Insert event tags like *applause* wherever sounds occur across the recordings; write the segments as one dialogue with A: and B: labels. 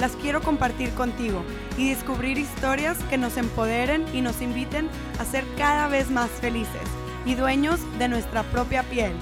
A: las quiero compartir contigo y descubrir historias que nos empoderen y nos inviten a ser cada vez más felices y dueños de nuestra propia piel.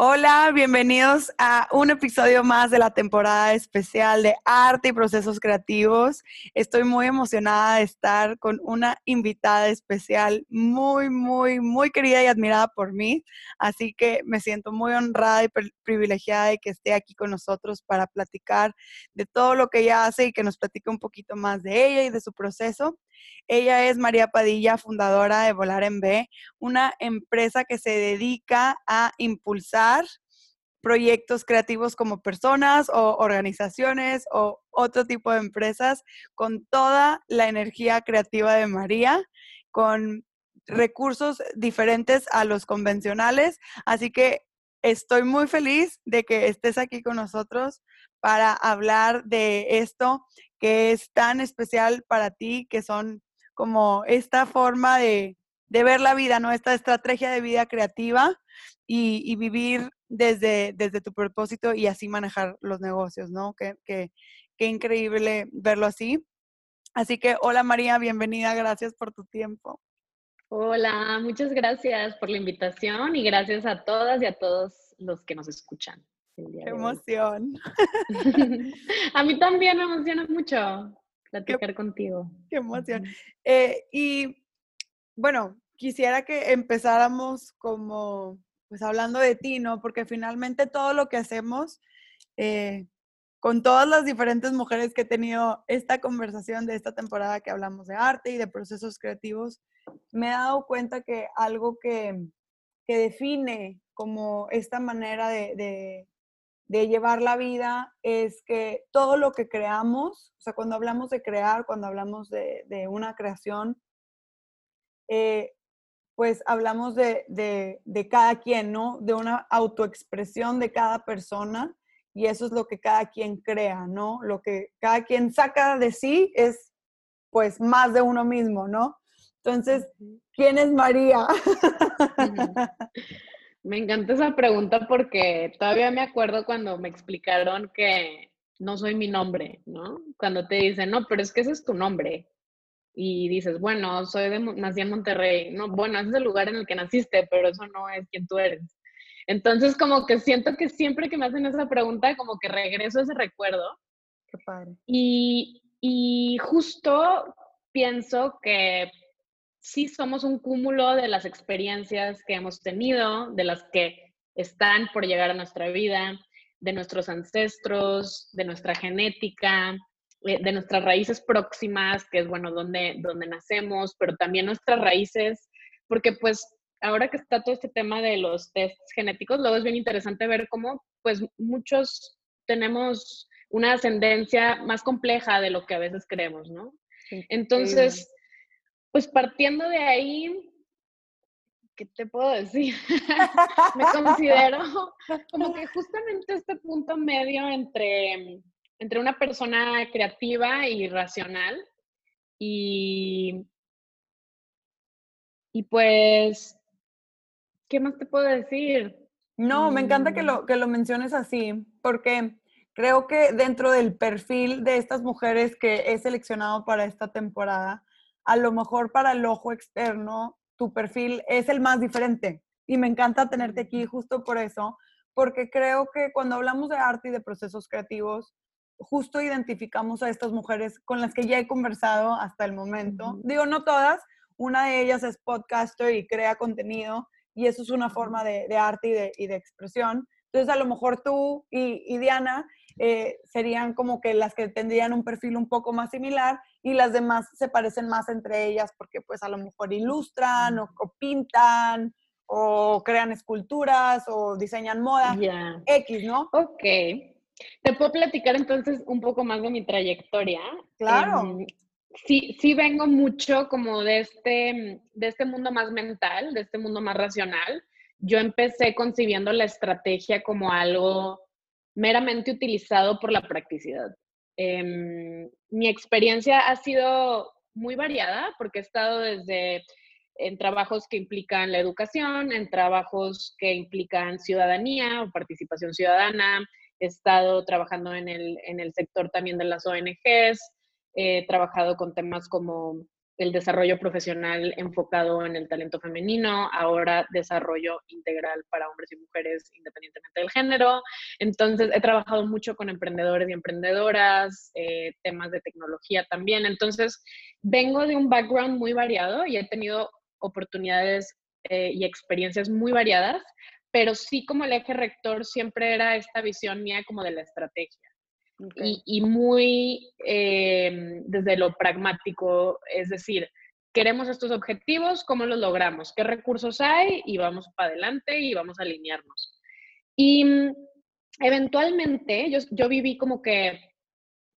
A: Hola, bienvenidos a un episodio más de la temporada especial de arte y procesos creativos. Estoy muy emocionada de estar con una invitada especial muy, muy, muy querida y admirada por mí. Así que me siento muy honrada y privilegiada de que esté aquí con nosotros para platicar de todo lo que ella hace y que nos platique un poquito más de ella y de su proceso. Ella es María Padilla, fundadora de Volar en B, una empresa que se dedica a impulsar proyectos creativos como personas o organizaciones o otro tipo de empresas con toda la energía creativa de María, con recursos diferentes a los convencionales. Así que estoy muy feliz de que estés aquí con nosotros para hablar de esto que es tan especial para ti, que son como esta forma de, ver la vida, ¿no? Esta estrategia de vida creativa y, vivir desde, desde tu propósito y así manejar los negocios, ¿no? Qué, qué, qué increíble verlo así. Así que, hola María, bienvenida, gracias por tu tiempo.
B: Hola, muchas gracias por la invitación y gracias a todas y a todos los que nos escuchan.
A: Qué emoción. *laughs*
B: a mí también me emociona mucho platicar contigo.
A: Qué emoción. Eh, y bueno, quisiera que empezáramos como, pues hablando de ti, ¿no? Porque finalmente todo lo que hacemos, eh, con todas las diferentes mujeres que he tenido esta conversación de esta temporada que hablamos de arte y de procesos creativos, me he dado cuenta que algo que, que define como esta manera de, de llevar la vida es que todo lo que creamos, o sea, cuando hablamos de crear, cuando hablamos de, una creación, eh, pues hablamos de, de, cada quien, ¿no? De una autoexpresión de cada persona y eso es lo que cada quien crea, ¿no? Lo que cada quien saca de sí es pues más de uno mismo, ¿no? Entonces, ¿quién es María? *laughs*
B: Me encanta esa pregunta porque todavía me acuerdo cuando me explicaron que no soy mi nombre, ¿no? Cuando te dicen, no, pero es que ese es tu nombre. Y dices, bueno, soy de, nací en Monterrey. No, bueno, ese es el lugar en el que naciste, pero eso no es quien tú eres. Entonces, como que siento que siempre que me hacen esa pregunta, como que regreso a ese recuerdo.
A: Qué padre.
B: Y, y justo pienso que sí somos un cúmulo de las experiencias que hemos tenido, de las que están por llegar a nuestra vida, de nuestros ancestros, de nuestra genética, eh, de nuestras raíces próximas, que es bueno, donde, donde nacemos, pero también nuestras raíces, porque pues ahora que está todo este tema de los tests genéticos, luego es bien interesante ver cómo pues muchos tenemos una ascendencia más compleja de lo que a veces creemos, ¿no? Entonces, pues partiendo de ahí, ¿qué te puedo decir? *laughs* Me considero como que justamente este punto medio entre, entre una persona creativa y racional. Y, y pues, ¿qué más te puedo decir?
A: No, me encanta que lo, mm. que lo menciones así, porque creo que dentro del perfil de estas mujeres que he seleccionado para esta temporada, a lo mejor para el ojo externo tu perfil es el más diferente. Y me encanta tenerte aquí justo por eso, porque creo que cuando hablamos de arte y de procesos creativos, justo identificamos a estas mujeres con las que ya he conversado hasta el momento. Digo, no todas, una de ellas es podcaster y crea contenido, y eso es una forma de, arte y de, expresión. Entonces, a lo mejor tú y Diana eh, serían como que las que tendrían un perfil un poco más similar y las demás se parecen más entre ellas porque pues a lo mejor ilustran o, pintan o crean esculturas o diseñan moda. X, ¿no?
B: Ok. Te puedo platicar entonces un poco más de mi trayectoria.
A: Claro. Em,
B: sí, sí vengo mucho como de este, de este mundo más mental, de este mundo más racional. Yo empecé concibiendo la estrategia como algo meramente utilizado por la practicidad. Em, mi experiencia ha sido muy variada porque he estado desde en trabajos que implican la educación, en trabajos que implican ciudadanía o participación ciudadana. He estado trabajando en el, en el sector también de las ONGs, he trabajado con temas como el desarrollo profesional enfocado en el talento femenino, ahora desarrollo integral para hombres y mujeres independientemente del género. Entonces, he trabajado mucho con emprendedores y emprendedoras, eh, temas de tecnología también. Entonces, vengo de un background muy variado y he tenido oportunidades eh, y experiencias muy variadas, pero sí como el eje rector siempre era esta visión mía como de la estrategia. Y, muy eh, desde lo pragmático, es decir, queremos estos objetivos, ¿cómo los logramos? ¿Qué recursos hay? Y vamos para adelante y vamos a alinearnos. Y mm, eventualmente yo, yo viví como que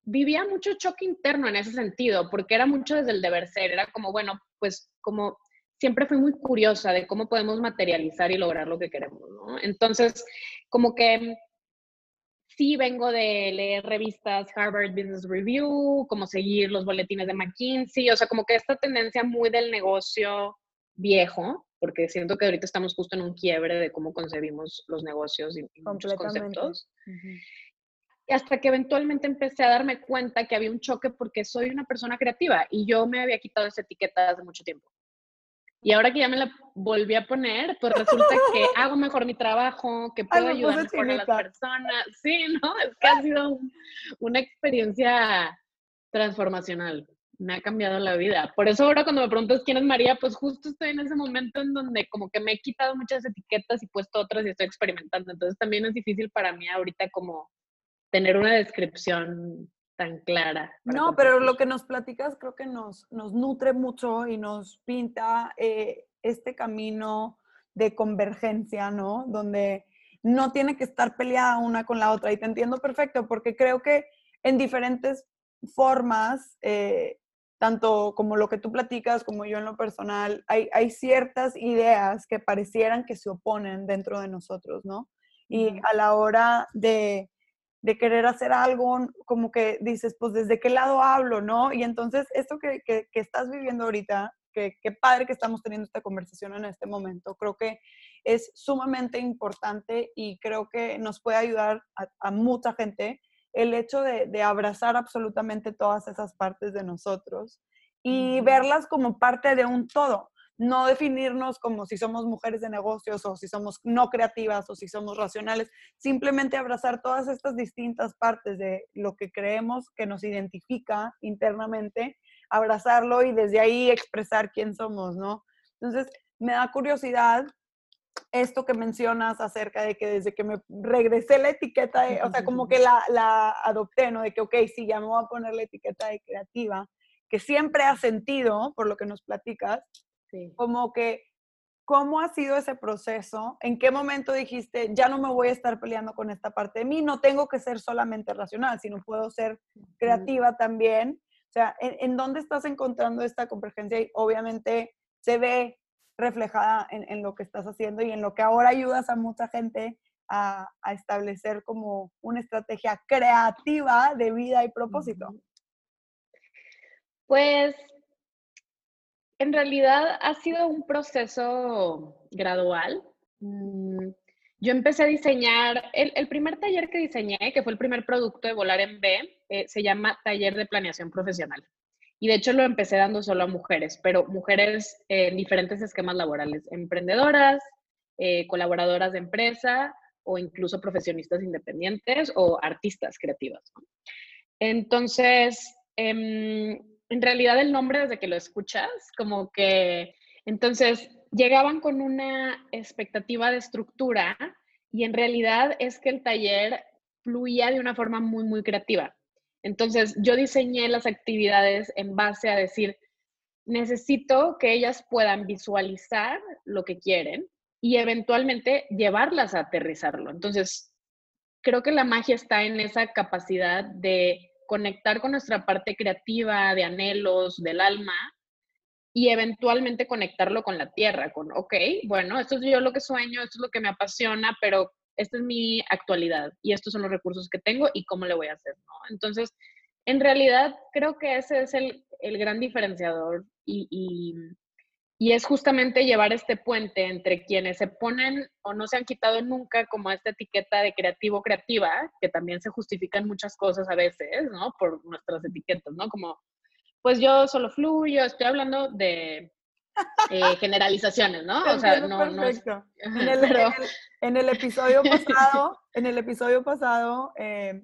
B: vivía mucho choque interno en ese sentido, porque era mucho desde el deber ser, era como, bueno, pues como siempre fui muy curiosa de cómo podemos materializar y lograr lo que queremos. Entonces, como que sí vengo de leer revistas Harvard Business Review, como seguir los boletines de McKinsey, o sea, como que esta tendencia muy del negocio viejo, porque siento que ahorita estamos justo en un quiebre de cómo concebimos los negocios y, muchos conceptos. Hasta que eventualmente empecé a darme cuenta que había un choque porque soy una persona creativa y yo me había quitado esa etiqueta hace mucho tiempo. Y ahora que ya me la volví a poner, pues resulta que *laughs* hago mejor mi trabajo, que puedo ayudar mejor a las personas. *laughs* Sí, ¿no? Es que ha sido una experiencia transformacional. Me ha cambiado la vida. Por eso ahora cuando me preguntas quién es María, pues justo estoy en ese momento en donde como que me he quitado muchas etiquetas y puesto otras y estoy experimentando. Entonces también es difícil para mí ahorita como tener una descripción tan clara.
A: No, pero lo que nos platicas creo que nos, nos nutre mucho y nos pinta eh, este camino de convergencia, ¿no? Donde no tiene que estar peleada una con la otra. Y te entiendo perfecto, porque creo que en diferentes formas, eh, tanto como lo que tú platicas, como yo en lo personal, hay, hay ciertas ideas que parecieran que se oponen dentro de nosotros, ¿no? Y a la hora de, de querer hacer algo, como que dices, pues desde qué lado hablo, ¿no? Y entonces esto que, que, estás viviendo ahorita, que qué padre que estamos teniendo esta conversación en este momento, creo que es sumamente importante y creo que nos puede ayudar a, mucha gente el hecho de, de, abrazar absolutamente todas esas partes de nosotros y verlas como parte de un todo no definirnos como si somos mujeres de negocios o si somos no creativas o si somos racionales, simplemente abrazar todas estas distintas partes de lo que creemos que nos identifica internamente, abrazarlo y desde ahí expresar quién somos, ¿no? Entonces, me da curiosidad esto que mencionas acerca de que desde que me regresé la etiqueta, o sea, como que la, la adopté, ¿no? De que, ok, sí, ya me voy a poner la etiqueta de creativa, que siempre ha sentido, por lo que nos platicas, como que, ¿cómo ha sido ese proceso? ¿En qué momento dijiste, ya no me voy a estar peleando con esta parte de mí? No tengo que ser solamente racional, sino puedo ser creativa también. O sea, ¿en, dónde estás encontrando esta convergencia? Y obviamente se ve reflejada en, lo que estás haciendo y en lo que ahora ayudas a mucha gente a, a establecer como una estrategia creativa de vida y propósito.
B: Pues en realidad ha sido un proceso gradual. Mm, yo empecé a diseñar, el, primer taller que diseñé, que fue el primer producto de Volar en B, eh, se llama Taller de Planeación Profesional. Y de hecho lo empecé dando solo a mujeres, pero mujeres en diferentes esquemas laborales, emprendedoras, eh, colaboradoras de empresa o incluso profesionistas independientes o artistas creativas. Entonces, em, en realidad el nombre desde que lo escuchas, como que entonces llegaban con una expectativa de estructura y en realidad es que el taller fluía de una forma muy, muy creativa. Entonces yo diseñé las actividades en base a decir, necesito que ellas puedan visualizar lo que quieren, y eventualmente llevarlas a aterrizarlo. Entonces, creo que la magia está en esa capacidad de conectar con nuestra parte creativa, de anhelos, del alma, y eventualmente conectarlo con la tierra, con, ok, bueno, esto es yo lo que sueño, esto es lo que me apasiona, pero esta es mi actualidad y estos son los recursos que tengo y cómo le voy a hacer. Entonces, en realidad, creo que ese es el, el gran diferenciador y, y, es justamente llevar este puente entre quienes se ponen o no se han quitado nunca como esta etiqueta de creativo-creativa, que también se justifican muchas cosas a veces, ¿no? Por nuestras etiquetas, ¿no? Como, pues yo solo fluyo, estoy hablando de eh, generalizaciones, ¿no? *laughs*
A: O sea, no, no *laughs* en, el, en, el, episodio pasado, en el episodio pasado, eh,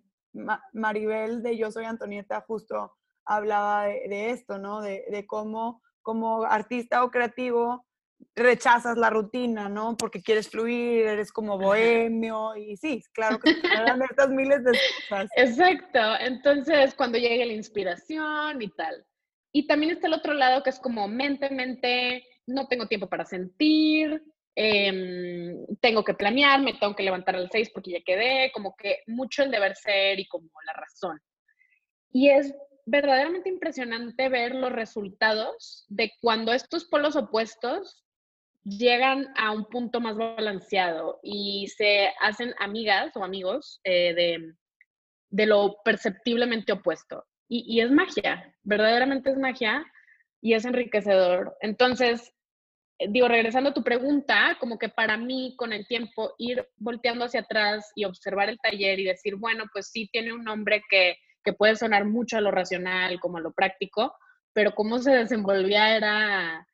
A: Maribel de Yo Soy Antonieta justo hablaba de, esto, ¿no? De, de, cómo como artista o creativo rechazas la rutina, ¿no? Porque quieres fluir, eres como bohemio y sí, claro que *laughs* eran estas miles de cosas.
B: Exacto, entonces cuando llegue la inspiración y tal. Y también está el otro lado que es como mente, mente, no tengo tiempo para sentir, em, tengo que planear, me tengo que levantar a las seis porque ya quedé, como que mucho el deber ser y como la razón. Y es verdaderamente impresionante ver los resultados de cuando estos polos opuestos llegan a un punto más balanceado y se hacen amigas o amigos eh, de, de lo perceptiblemente opuesto y, es magia, verdaderamente es magia y es enriquecedor. Entonces, eh, digo, regresando a tu pregunta, como que para mí con el tiempo ir volteando hacia atrás y observar el taller y decir, bueno, pues sí tiene un nombre que, que puede sonar mucho a lo racional, como a lo práctico, pero cómo se desenvolvía era,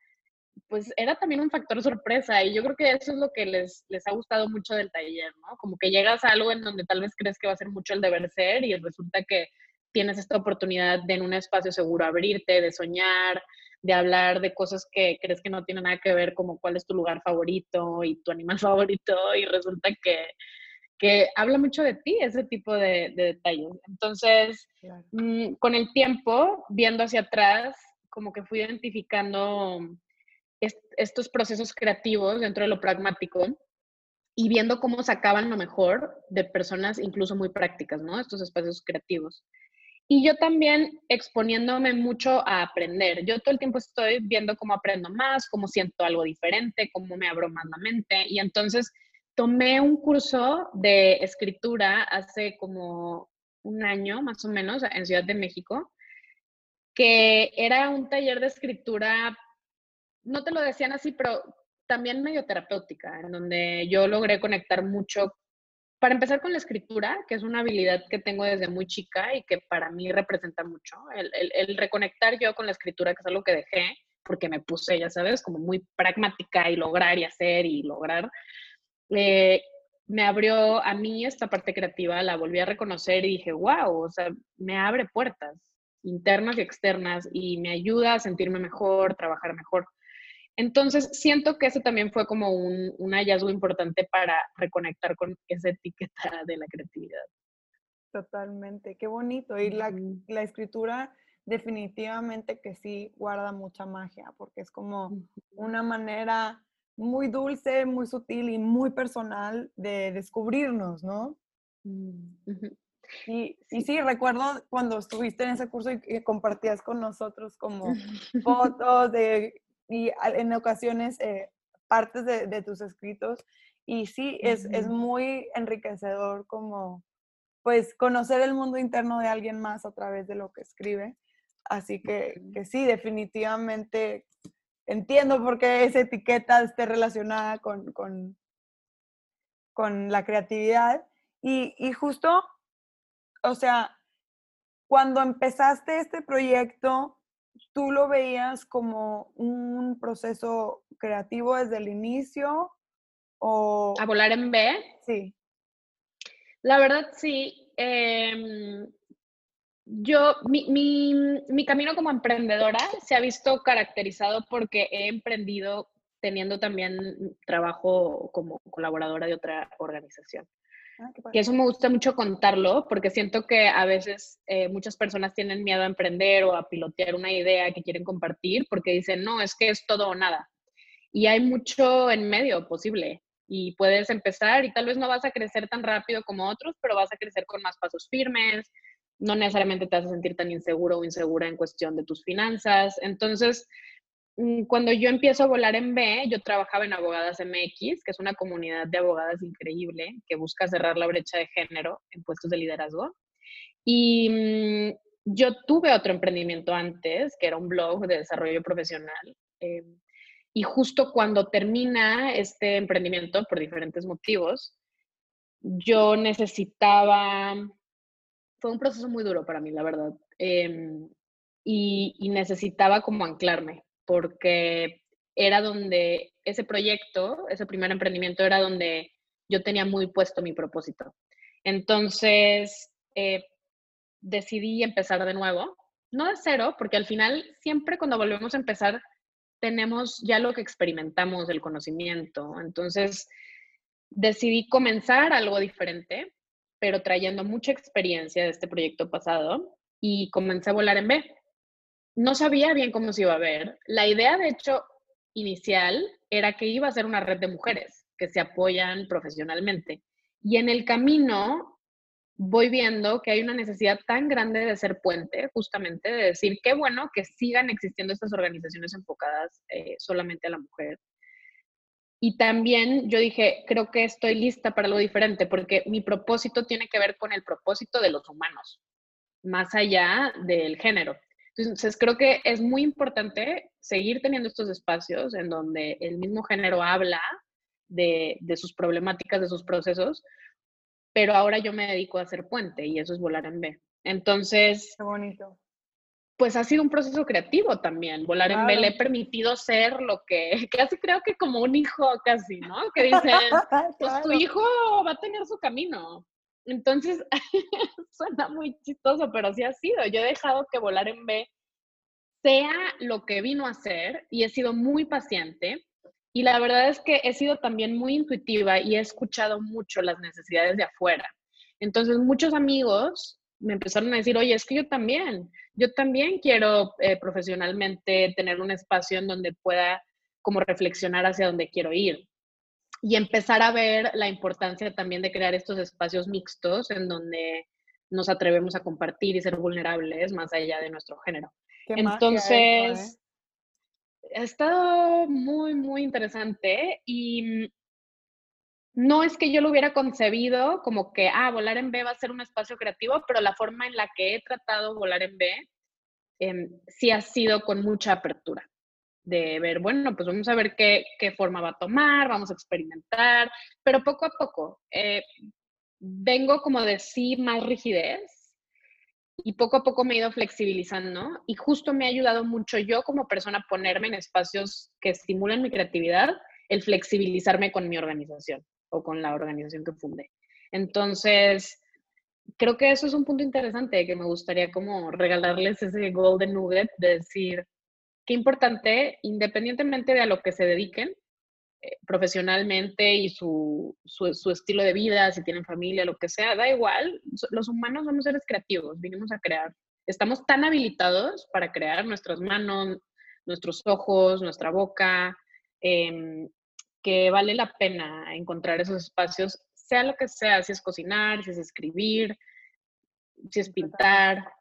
B: pues era también un factor sorpresa y yo creo que eso es lo que les, les ha gustado mucho del taller, ¿no? Como que llegas a algo en donde tal vez crees que va a ser mucho el deber ser y resulta que tienes esta oportunidad de en un espacio seguro abrirte, de soñar, de hablar de cosas que crees que no tienen nada que ver, como cuál es tu lugar favorito y tu animal *laughs* favorito, y resulta que, que habla mucho de ti ese tipo de, detalles. Entonces, mm, con el tiempo, viendo hacia atrás, como que fui identificando estos procesos creativos dentro de lo pragmático y viendo cómo sacaban lo mejor de personas incluso muy prácticas, ¿no? Estos espacios creativos. Y yo también exponiéndome mucho a aprender. Yo todo el tiempo estoy viendo cómo aprendo más, cómo siento algo diferente, cómo me abro más la mente. Y entonces tomé un curso de escritura hace como un año más o menos en Ciudad de México, que era un taller de escritura, no te lo decían así, pero también medio terapéutica, en donde yo logré conectar mucho. Para empezar con la escritura, que es una habilidad que tengo desde muy chica y que para mí representa mucho, el, reconectar yo con la escritura, que es algo que dejé, porque me puse, ya sabes, como muy pragmática y lograr y hacer y lograr, eh, me abrió a mí esta parte creativa, la volví a reconocer y dije, wow, o sea, me abre puertas internas y externas y me ayuda a sentirme mejor, trabajar mejor. Entonces, siento que ese también fue como un, hallazgo importante para reconectar con esa etiqueta de la creatividad.
A: Totalmente, qué bonito. Y la, la, escritura definitivamente que sí guarda mucha magia, porque es como una manera muy dulce, muy sutil y muy personal de descubrirnos, ¿no? Mm, y, y, sí, recuerdo cuando estuviste en ese curso y, compartías con nosotros como *laughs* fotos de y en ocasiones eh, partes de, tus escritos. Y sí, es, es muy enriquecedor como, pues, conocer el mundo interno de alguien más a través de lo que escribe. Así que, que sí, definitivamente entiendo por qué esa etiqueta esté relacionada con, con, con la creatividad. Y, y, justo, o sea, cuando empezaste este proyecto, ¿tú lo veías como un proceso creativo desde el inicio? O...
B: ¿A volar en B?
A: Sí.
B: La verdad, sí. Em, yo, mi, mi, mi, camino como emprendedora se ha visto caracterizado porque he emprendido teniendo también trabajo como colaboradora de otra organización. Ah, que eso me gusta mucho contarlo porque siento que a veces eh, muchas personas tienen miedo a emprender o a pilotear una idea que quieren compartir porque dicen, no, es que es todo o nada. y hay mucho en medio posible y puedes empezar y tal vez no vas a crecer tan rápido como otros, pero vas a crecer con más pasos firmes, no necesariamente te a sentir tan inseguro o insegura en cuestión de tus finanzas. Entonces, mm, cuando yo empiezo a volar en B, yo trabajaba en Abogadas MX, que es una comunidad de abogadas increíble que busca cerrar la brecha de género en puestos de liderazgo. Y mm, yo tuve otro emprendimiento antes, que era un blog de desarrollo profesional. Eh, y justo cuando termina este emprendimiento, por diferentes motivos, yo necesitaba, fue un proceso muy duro para mí, la verdad, em, y, necesitaba como anclarme, porque era donde ese proyecto, ese primer emprendimiento, era donde yo tenía muy puesto mi propósito. Entonces, eh, decidí empezar de nuevo, no de cero, porque al final siempre cuando volvemos a empezar tenemos ya lo que experimentamos del conocimiento. Entonces, decidí comenzar algo diferente, pero trayendo mucha experiencia de este proyecto pasado y comencé a volar en B. No sabía bien cómo se iba a ver. La idea, de hecho, inicial era que iba a ser una red de mujeres que se apoyan profesionalmente. Y en el camino voy viendo que hay una necesidad tan grande de ser puente, justamente, de decir, qué bueno que sigan existiendo estas organizaciones enfocadas eh, solamente a la mujer. Y también yo dije, creo que estoy lista para algo diferente, porque mi propósito tiene que ver con el propósito de los humanos, más allá del género. Entonces, creo que es muy importante seguir teniendo estos espacios en donde el mismo género habla de, de sus problemáticas, de sus procesos, pero ahora yo me dedico a hacer puente y eso es volar en B. Entonces,
A: Qué bonito.
B: Pues ha sido un proceso creativo también. Volar en B le he permitido ser lo que, casi creo que como un hijo casi, ¿no? Que dicen, *laughs* pues tu hijo va a tener su camino. Entonces, *laughs* suena muy chistoso, pero así ha sido. Yo he dejado que volar en B sea lo que vino a ser y he sido muy paciente y la verdad es que he sido también muy intuitiva y he escuchado mucho las necesidades de afuera. Entonces, muchos amigos me empezaron a decir, oye, es que yo también, yo también quiero eh, profesionalmente tener un espacio en donde pueda como reflexionar hacia dónde quiero ir. Y empezar a ver la importancia también de crear estos espacios mixtos en donde nos atrevemos a compartir y ser vulnerables más allá de nuestro género. Entonces, ha estado muy, muy interesante y no es que yo lo hubiera concebido como que, ah, volar en B va a ser un espacio creativo, pero la forma en la que he tratado volar en B em, sí ha sido con mucha apertura de ver, bueno, pues vamos a ver qué, qué forma va a tomar, vamos a experimentar, pero poco a poco. Eh, vengo como de sí más rigidez y poco a poco me he ido flexibilizando y justo me ha ayudado mucho yo como persona a ponerme en espacios que estimulan mi creatividad, el flexibilizarme con mi organización o con la organización que fundé. Entonces, creo que eso es un punto interesante que me gustaría como regalarles ese golden nugget de decir qué importante, independientemente de a lo que se dediquen, eh, profesionalmente y su, su, estilo de vida, si tienen familia, lo que sea, da igual. Los humanos somos seres creativos, vinimos a crear. Estamos tan habilitados para crear nuestras manos, nuestros ojos, nuestra boca, em, que vale la pena encontrar esos espacios, sea lo que sea, si es cocinar, si es escribir, si es pintar.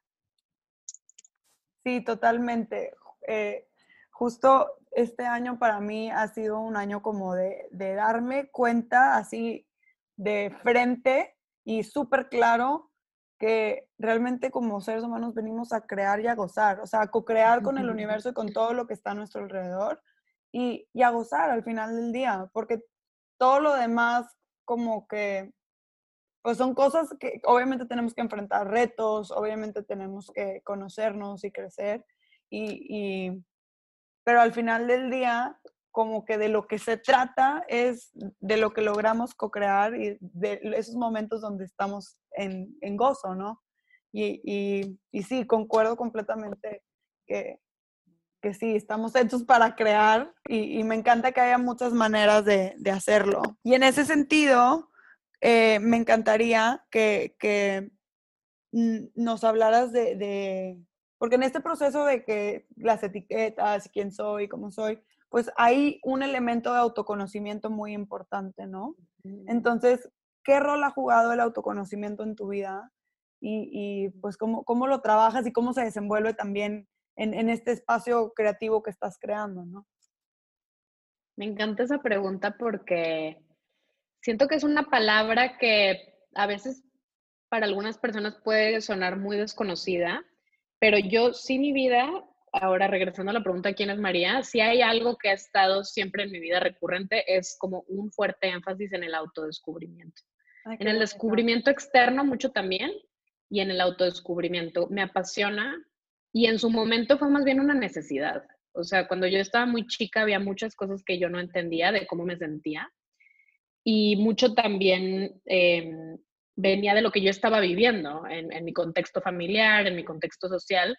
A: Sí, totalmente. Eh, justo este año para mí ha sido un año como de, darme cuenta así de frente y súper claro que realmente como seres humanos venimos a crear y a gozar, o sea, a co-crear con el universo y con todo lo que está a nuestro alrededor y, y a gozar al final del día, porque todo lo demás como que, pues son cosas que obviamente tenemos que enfrentar retos, obviamente tenemos que conocernos y crecer y pero al final del día, como que de lo que se trata es de lo que logramos co-crear y de esos momentos donde estamos en, en gozo, ¿no? Y, y, y, sí, concuerdo completamente que, que sí, estamos hechos para crear y, y, me encanta que haya muchas maneras de, de hacerlo. Y en ese sentido, eh, me encantaría que, que nos hablaras de, porque en este proceso de que las etiquetas, quién soy, cómo soy, pues hay un elemento de autoconocimiento muy importante, ¿no? Entonces, ¿qué rol ha jugado el autoconocimiento en tu vida? Y, pues cómo, cómo, lo trabajas y cómo se desenvuelve también en, en este espacio creativo que estás creando, ¿no?
B: Me encanta esa pregunta porque siento que es una palabra que a veces para algunas personas puede sonar muy desconocida, pero yo sí mi vida, ahora regresando a la pregunta quién es María, si hay algo que ha estado siempre en mi vida recurrente es como un fuerte énfasis en el autodescubrimiento. en el descubrimiento externo mucho también y en el autodescubrimiento. Me apasiona y en su momento fue más bien una necesidad. O sea, cuando yo estaba muy chica había muchas cosas que yo no entendía de cómo me sentía y mucho también em, venía de lo que yo estaba viviendo en, mi contexto familiar, en mi contexto social.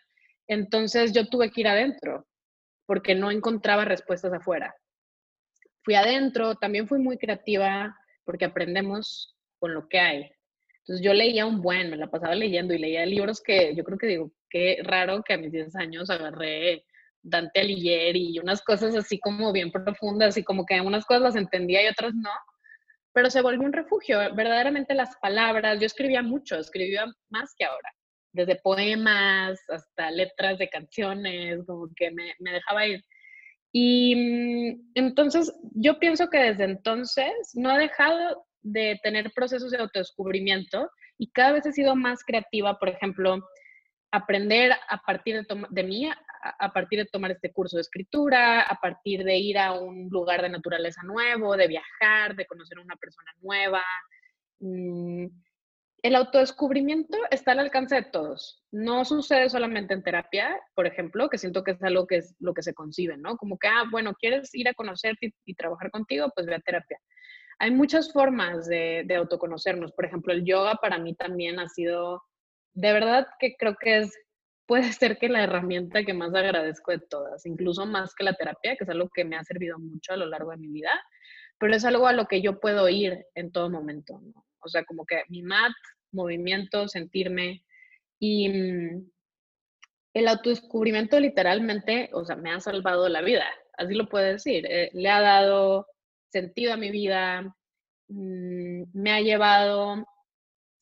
B: Entonces yo tuve que ir adentro porque no encontraba respuestas afuera. Fui adentro, también fui muy creativa porque aprendemos con lo que hay. Entonces yo leía un buen, me la pasaba leyendo y leía libros que yo creo que digo, qué raro que a mis 10 años agarré Dante Alighieri y unas cosas así como bien profundas y como que unas cosas las entendía y otras no pero se volvió un refugio. Verdaderamente las palabras, yo escribía mucho, escribía más que ahora, desde poemas hasta letras de canciones, como que me, me dejaba ir. Y mm, entonces yo pienso que desde entonces no ha dejado de tener procesos de autodescubrimiento y cada vez he sido más creativa, por ejemplo, aprender a partir de, de mí a partir de tomar este curso de escritura, a partir de ir a un lugar de naturaleza nuevo, de viajar, de conocer a una persona nueva. Mm, el autodescubrimiento está al alcance de todos. No sucede solamente en terapia, por ejemplo, que siento que es algo que es lo que se concibe, ¿no? Como que, ah, bueno, quieres ir a conocerte y, trabajar contigo, pues ve a terapia. Hay muchas formas de, de autoconocernos. Por ejemplo, el yoga para mí también ha sido, de verdad que creo que es puede ser que la herramienta que más agradezco de todas, incluso más que la terapia, que es algo que me ha servido mucho a lo largo de mi vida, pero es algo a lo que yo puedo ir en todo momento, ¿no? O sea, como que mi mat, movimiento, sentirme y mm, el autodescubrimiento literalmente, o sea, me ha salvado la vida, así lo puedo decir, eh, le ha dado sentido a mi vida, mm, me ha llevado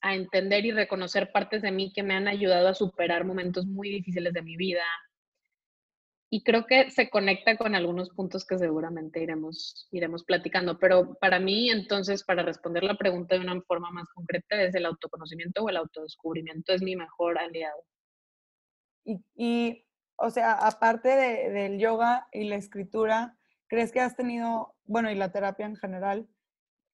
B: a entender y reconocer partes de mí que me han ayudado a superar momentos muy difíciles de mi vida. Y creo que se conecta con algunos puntos que seguramente iremos, iremos platicando. Pero para mí, entonces, para responder la pregunta de una forma más concreta, es el autoconocimiento o el autodescubrimiento es mi mejor aliado.
A: Y, o sea, aparte del yoga y la escritura, ¿crees que has tenido, bueno, y la terapia en general,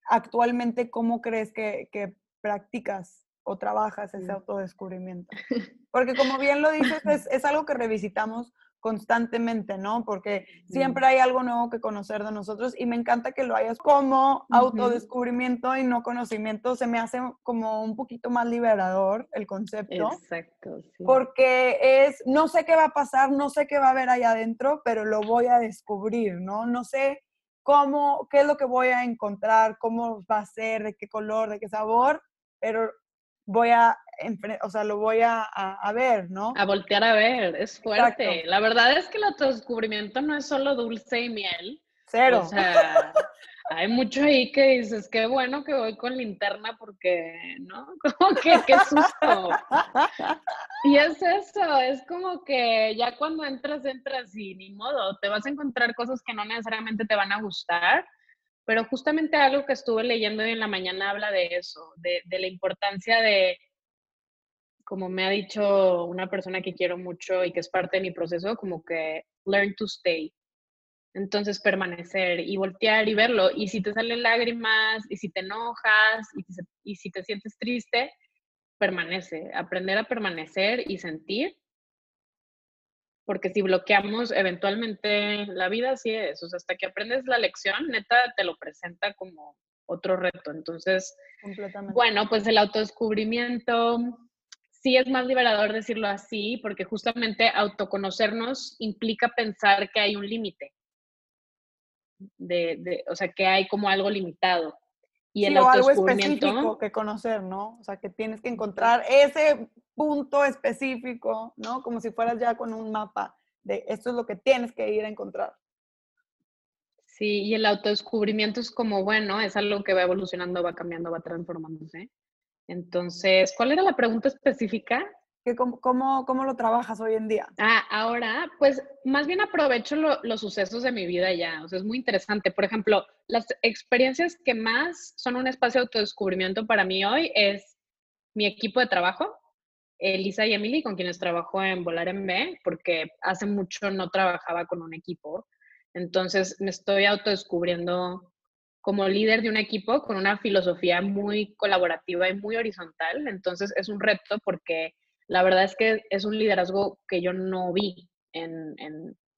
A: actualmente, ¿cómo crees que, que practicas o trabajas ese autodescubrimiento? *laughs* Porque como bien lo dices, es, algo que revisitamos constantemente, ¿no? Porque siempre hay algo nuevo que conocer de nosotros y me encanta que lo hayas como autodescubrimiento y no conocimiento. Se me hace como un poquito más liberador el concepto.
B: Exacto.
A: Porque es, no sé qué va a pasar, no sé qué va a haber allá adentro, pero lo voy a descubrir, ¿no? No sé cómo, qué es lo que voy a encontrar, cómo va a ser, de qué color, de qué sabor, pero voy a, o sea, lo voy a, a, ver, ¿no?
B: A voltear a ver, es fuerte. La verdad es que el autodescubrimiento no es solo dulce y miel.
A: Cero.
B: O sea, *laughs* hay mucho ahí que dices, qué bueno que voy con linterna porque, ¿no? *laughs* Como que, qué susto. Y es eso, es como que ya cuando entras, entras y ni modo, te vas a encontrar cosas que no necesariamente te van a gustar, pero justamente algo que estuve leyendo hoy en la mañana habla de eso, de, de la importancia de, como me ha dicho una persona que quiero mucho y que es parte de mi proceso, como que learn to stay, entonces, permanecer y voltear y verlo. Y si te salen lágrimas, y si te enojas, y, si te sientes triste, permanece. Aprender a permanecer y sentir. Porque si bloqueamos, eventualmente la vida así es. O sea, hasta que aprendes la lección, neta te lo presenta como otro reto. Entonces, bueno, pues el autodescubrimiento sí es más liberador decirlo así, porque justamente autoconocernos implica pensar que hay un límite de, o sea, que hay como algo limitado.
A: Y el algo específico que conocer, ¿no? O sea, que tienes que encontrar ese punto específico, ¿no? Como si fueras ya con un mapa de esto es lo que tienes que ir a encontrar.
B: Sí, y el autodescubrimiento es como, bueno, es algo que va evolucionando, va cambiando, va transformándose. Entonces, ¿cuál era la pregunta específica?
A: cómo, cómo, lo trabajas hoy en día?
B: Ah, ahora, pues más bien aprovecho los sucesos de mi vida ya. O sea, es muy interesante. Por ejemplo, las experiencias que más son un espacio de autodescubrimiento para mí hoy es mi equipo de trabajo, Elisa y Emily, con quienes trabajo en Volar en B, porque hace mucho no trabajaba con un equipo. Entonces me estoy autodescubriendo como líder de un equipo con una filosofía muy colaborativa y muy horizontal. Entonces es un reto porque la verdad es que es un liderazgo que yo no vi en,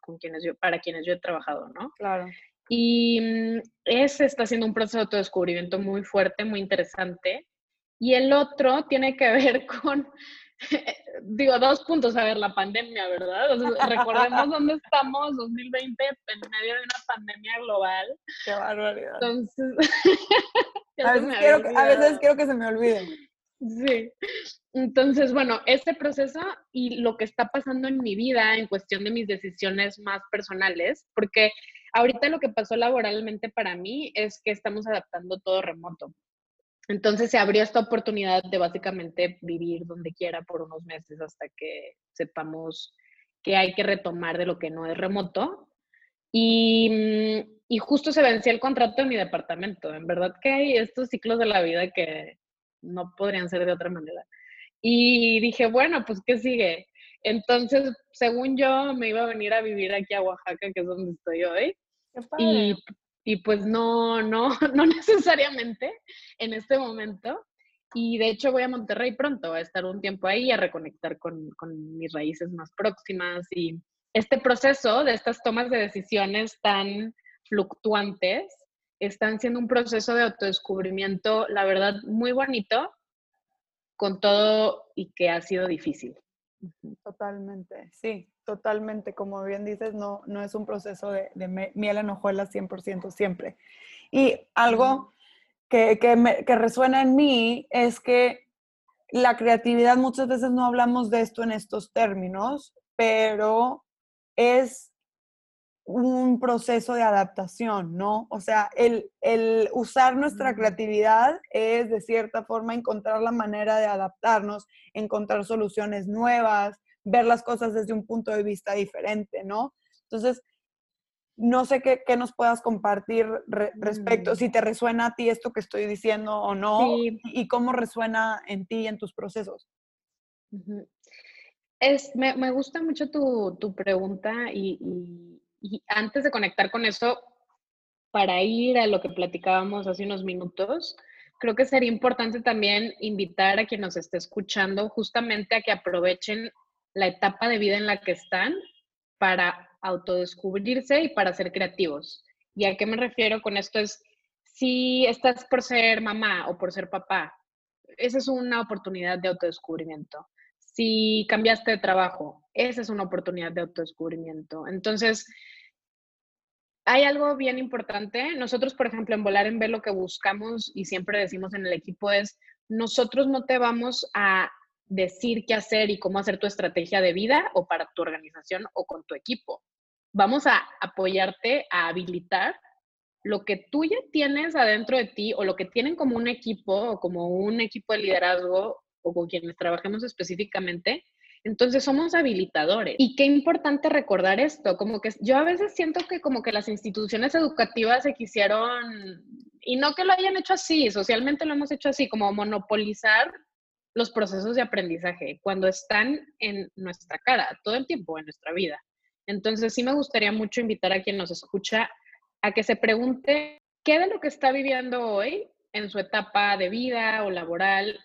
B: con quienes yo, para quienes yo he trabajado, ¿no?
A: Claro.
B: Y mm, ese está siendo un proceso de autodescubrimiento muy fuerte, muy interesante. Y el otro tiene que *laughs* ver con *laughs* digo, dos puntos, a ver, la pandemia, ¿verdad? recordemos *laughs* dónde estamos, 2020, en medio de una pandemia global.
A: Qué barbaridad.
B: Entonces, *laughs*
A: a, veces quiero, a veces quiero que se me olvide.
B: Sí. Entonces, bueno, este proceso y lo que está pasando en mi vida en cuestión de mis decisiones más personales, porque ahorita lo que pasó laboralmente para mí es que estamos adaptando todo remoto. Entonces se abrió esta oportunidad de básicamente vivir donde quiera por unos meses hasta que sepamos que hay que retomar de lo que no es remoto. Y, mm, y justo se vencía el contrato en mi departamento. En verdad que hay estos ciclos de la vida que no podrían ser de otra manera. Y dije, bueno, pues ¿qué sigue? Entonces, según yo, me iba a venir a vivir aquí a Oaxaca, que es donde estoy hoy. Y y pues no, no, *laughs* no necesariamente en este momento. Y de hecho voy a Monterrey pronto, a estar un tiempo ahí, a reconectar con, con mis raíces más próximas. Y este proceso de estas tomas de decisiones tan fluctuantes están siendo un proceso de autodescubrimiento, la verdad, muy bonito, con todo y que ha sido difícil.
A: Totalmente, sí, totalmente. Como bien dices, no, no es un proceso de, miel en hojuelas 100% siempre. Y algo que, que, resuena en mí es que la creatividad, muchas veces no hablamos de esto en estos términos, pero es un proceso de adaptación, ¿no? O sea, el, el, usar nuestra creatividad es de cierta forma encontrar la manera de adaptarnos, encontrar soluciones nuevas, ver las cosas desde un punto de vista diferente, ¿no? Entonces, no sé qué, qué nos puedas compartir respecto, mm. si te resuena a ti esto que estoy diciendo o no, y cómo resuena en ti, en tus procesos.
B: Es, me, me, gusta mucho tu, tu pregunta y, y antes de conectar con eso, para ir a lo que platicábamos hace unos minutos, creo que sería importante también invitar a quien nos esté escuchando justamente a que aprovechen la etapa de vida en la que están para autodescubrirse y para ser creativos. ¿Y a qué me refiero con esto? Es si estás por ser mamá o por ser papá, esa es una oportunidad de autodescubrimiento. Si cambiaste de trabajo, esa es una oportunidad de autodescubrimiento. Entonces, hay algo bien importante. Nosotros, por ejemplo, en Volar en B lo que buscamos y siempre decimos en el equipo es, nosotros no te vamos a decir qué hacer y cómo hacer tu estrategia de vida o para tu organización o con tu equipo. Vamos a apoyarte a habilitar lo que tú ya tienes adentro de ti o lo que tienen como un equipo o como un equipo de liderazgo o con quienes trabajemos específicamente, entonces somos habilitadores. Y qué importante recordar esto, como que yo a veces siento que como que las instituciones educativas se quisieron, y no que lo hayan hecho así, socialmente lo hemos hecho así, como monopolizar los procesos de aprendizaje cuando están en nuestra cara todo el tiempo en nuestra vida. Entonces sí me gustaría mucho invitar a quien nos escucha a que se pregunte qué de lo que está viviendo hoy en su etapa de vida o laboral